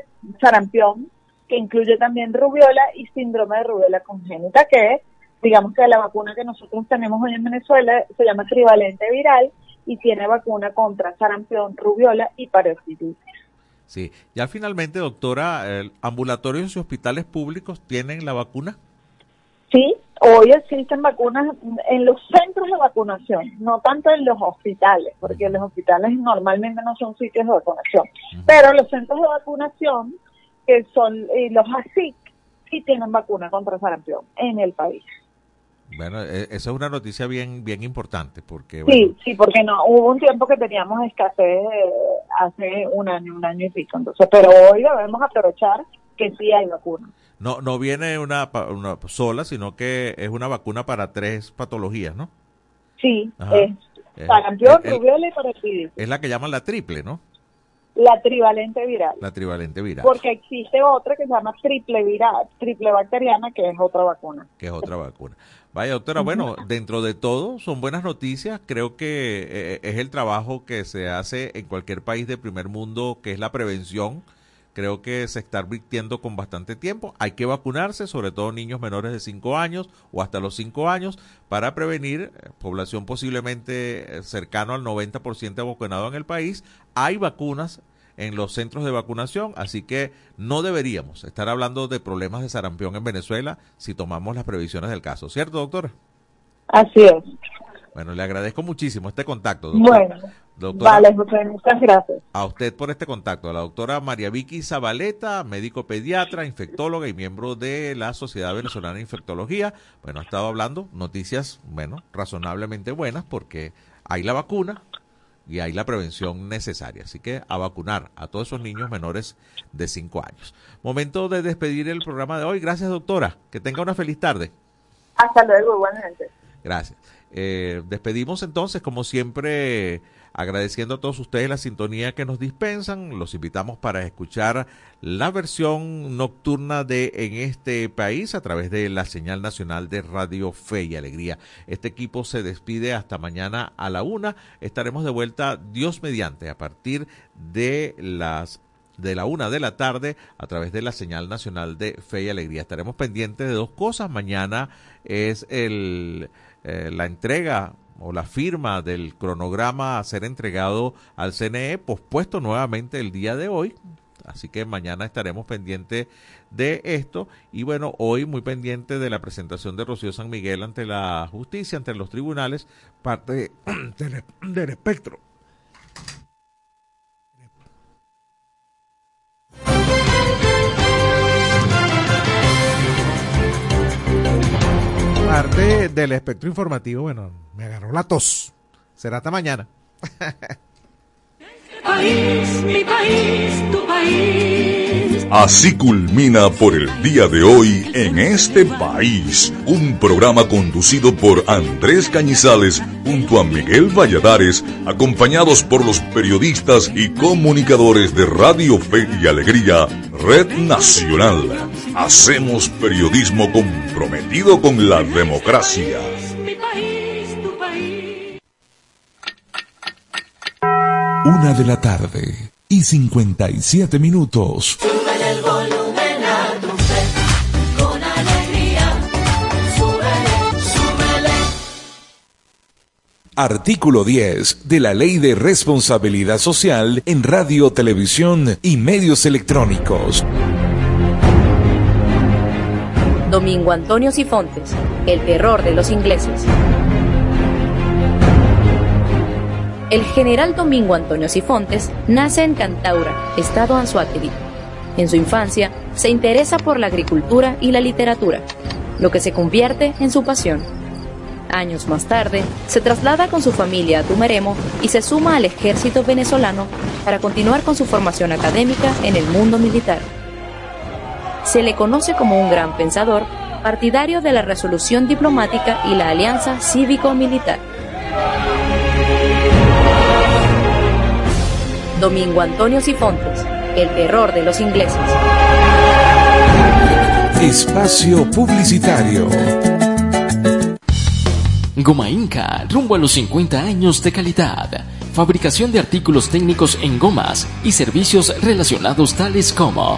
sarampión, que incluye también rubiola y síndrome de rubiola congénita, que digamos que la vacuna que nosotros tenemos hoy en Venezuela se llama trivalente viral y tiene vacuna contra sarampión, rubiola y parasitis. Sí, ya finalmente, doctora, ¿ambulatorios y hospitales públicos tienen la vacuna? Sí, hoy existen vacunas en los centros de vacunación, no tanto en los hospitales, porque los hospitales normalmente no son sitios de vacunación, pero los centros de vacunación, que son los ASIC, sí tienen vacuna contra sarampión en el país. Bueno, e, esa es una noticia bien bien importante porque sí sí porque no hubo un tiempo que teníamos escasez eh, hace un año un año y pico entonces pero hoy debemos aprovechar que sí hay vacuna no no viene una, una sola sino que es una vacuna para tres patologías no sí es sarampión rubiola y parasitis es la que llaman la triple no la trivalente viral. La trivalente viral. Porque existe otra que se llama triple viral, triple bacteriana, que es otra vacuna. Que es otra vacuna. Vaya, doctora, bueno, dentro de todo son buenas noticias. Creo que eh, es el trabajo que se hace en cualquier país de primer mundo, que es la prevención. Creo que se está advirtiendo con bastante tiempo. Hay que vacunarse, sobre todo niños menores de 5 años o hasta los 5 años, para prevenir eh, población posiblemente eh, cercano al 90% vacunado en el país. Hay vacunas en los centros de vacunación, así que no deberíamos estar hablando de problemas de sarampión en Venezuela si tomamos las previsiones del caso, ¿cierto, doctora? Así es. Bueno, le agradezco muchísimo este contacto. Doctora. Bueno, vale, muchas gracias. A usted por este contacto, a la doctora María Vicky Zabaleta, médico pediatra, infectóloga y miembro de la Sociedad Venezolana de Infectología. Bueno, ha estado hablando noticias, bueno, razonablemente buenas porque hay la vacuna, y hay la prevención necesaria. Así que a vacunar a todos esos niños menores de 5 años. Momento de despedir el programa de hoy. Gracias, doctora. Que tenga una feliz tarde. Hasta luego, igualmente. Gracias. Eh, despedimos entonces, como siempre, agradeciendo a todos ustedes la sintonía que nos dispensan. Los invitamos para escuchar la versión nocturna de En este país a través de la señal nacional de Radio Fe y Alegría. Este equipo se despide hasta mañana a la una. Estaremos de vuelta, Dios mediante, a partir de las de la una de la tarde a través de la señal nacional de Fe y Alegría. Estaremos pendientes de dos cosas. Mañana es el eh, la entrega o la firma del cronograma a ser entregado al CNE, pospuesto nuevamente el día de hoy. Así que mañana estaremos pendientes de esto. Y bueno, hoy muy pendiente de la presentación de Rocío San Miguel ante la justicia, ante los tribunales, parte del, del espectro parte del espectro informativo, bueno, me agarró la tos. Será hasta mañana. país, mi país, tu país. Así culmina por el día de hoy en este país, un programa conducido por Andrés Cañizales junto a Miguel Valladares, acompañados por los periodistas y comunicadores de Radio Fe y Alegría, Red Nacional. Hacemos periodismo comprometido con la democracia. Una de la tarde, y 57 minutos. Súbele el volumen a tu fe, con alegría. Súbele, súbele. Artículo 10 de la Ley de Responsabilidad Social en Radio, Televisión y Medios Electrónicos. Domingo Antonio Sifontes, el terror de los ingleses. El general Domingo Antonio Sifontes nace en Cantaura, estado Anzoátegui. En su infancia se interesa por la agricultura y la literatura, lo que se convierte en su pasión. Años más tarde, se traslada con su familia a Tumeremo y se suma al ejército venezolano para continuar con su formación académica en el mundo militar. Se le conoce como un gran pensador, partidario de la resolución diplomática y la alianza cívico-militar. Domingo Antonio Sifontes, el terror de los ingleses. Espacio Publicitario. Goma Inca, rumbo a los 50 años de calidad. Fabricación de artículos técnicos en gomas y servicios relacionados tales como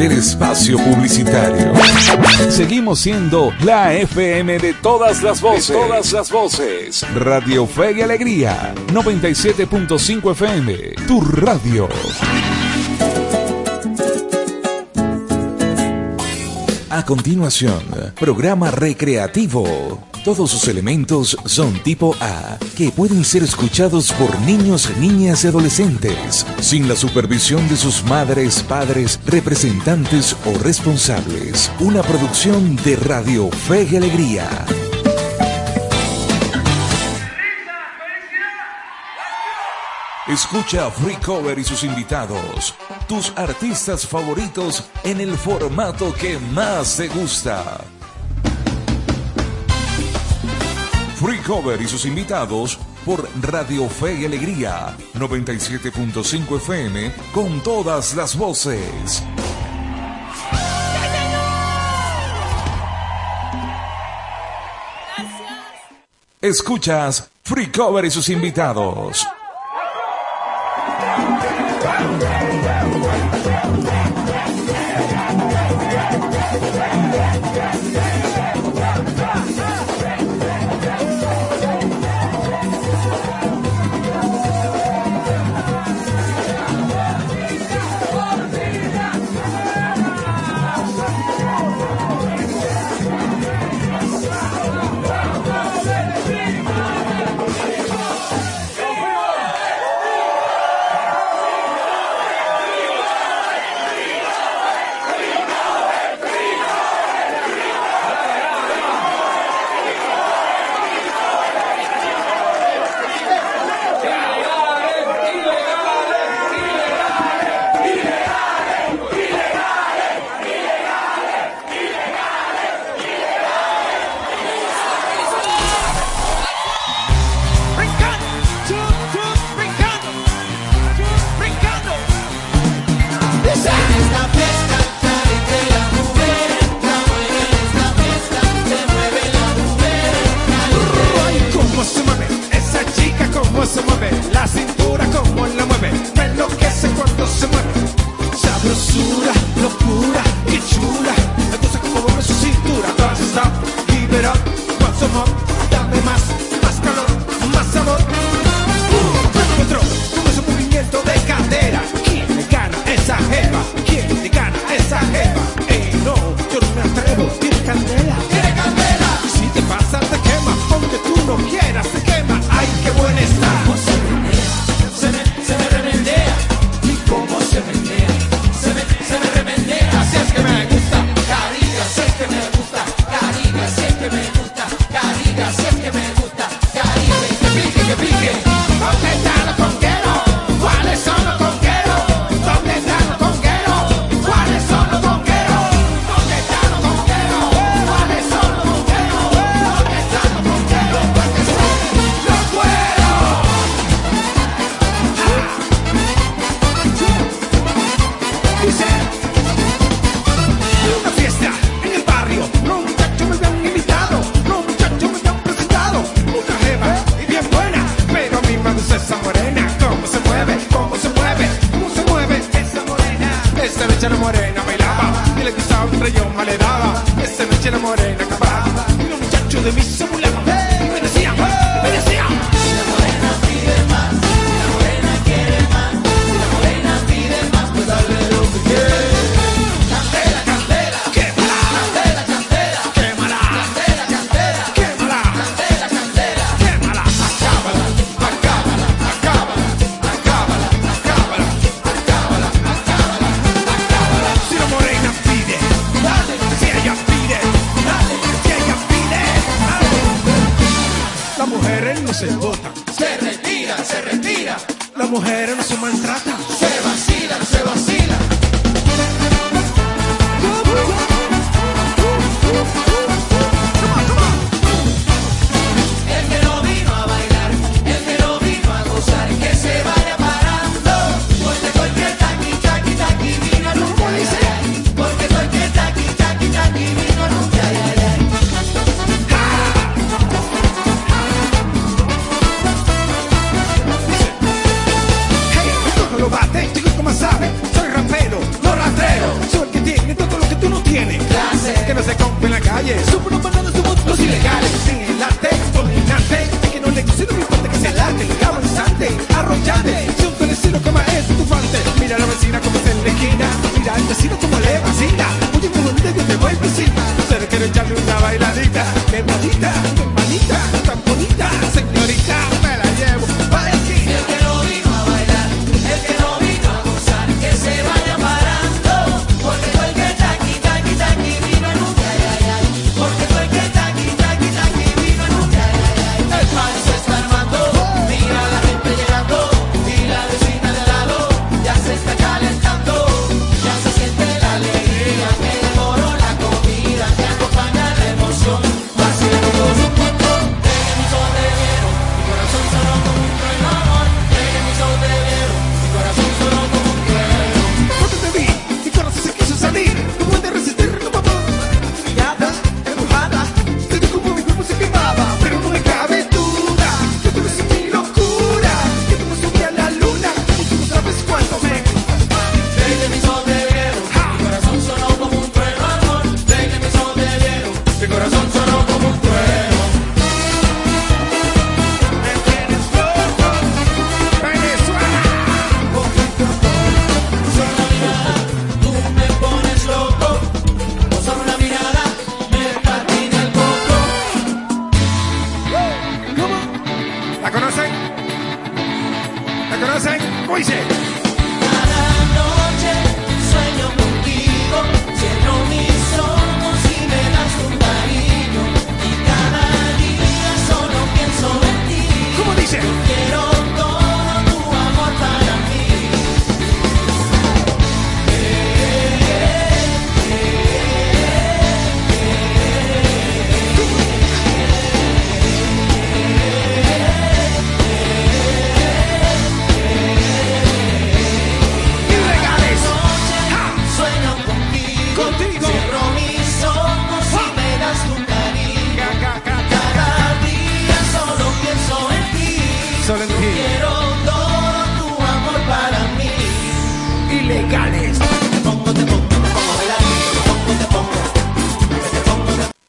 Del espacio publicitario. Seguimos siendo la FM de todas las voces. De todas las voces. Radio Fe y Alegría. 97.5 FM. Tu radio. A continuación, programa recreativo. Todos sus elementos son tipo A, que pueden ser escuchados por niños, niñas y adolescentes, sin la supervisión de sus madres, padres, representantes o responsables. Una producción de Radio Fe y Alegría. Escucha Free Cover y sus invitados, tus artistas favoritos en el formato que más te gusta. Free Cover y sus invitados por Radio Fe y Alegría 97.5 FM con todas las voces. Escuchas Free Cover y sus invitados.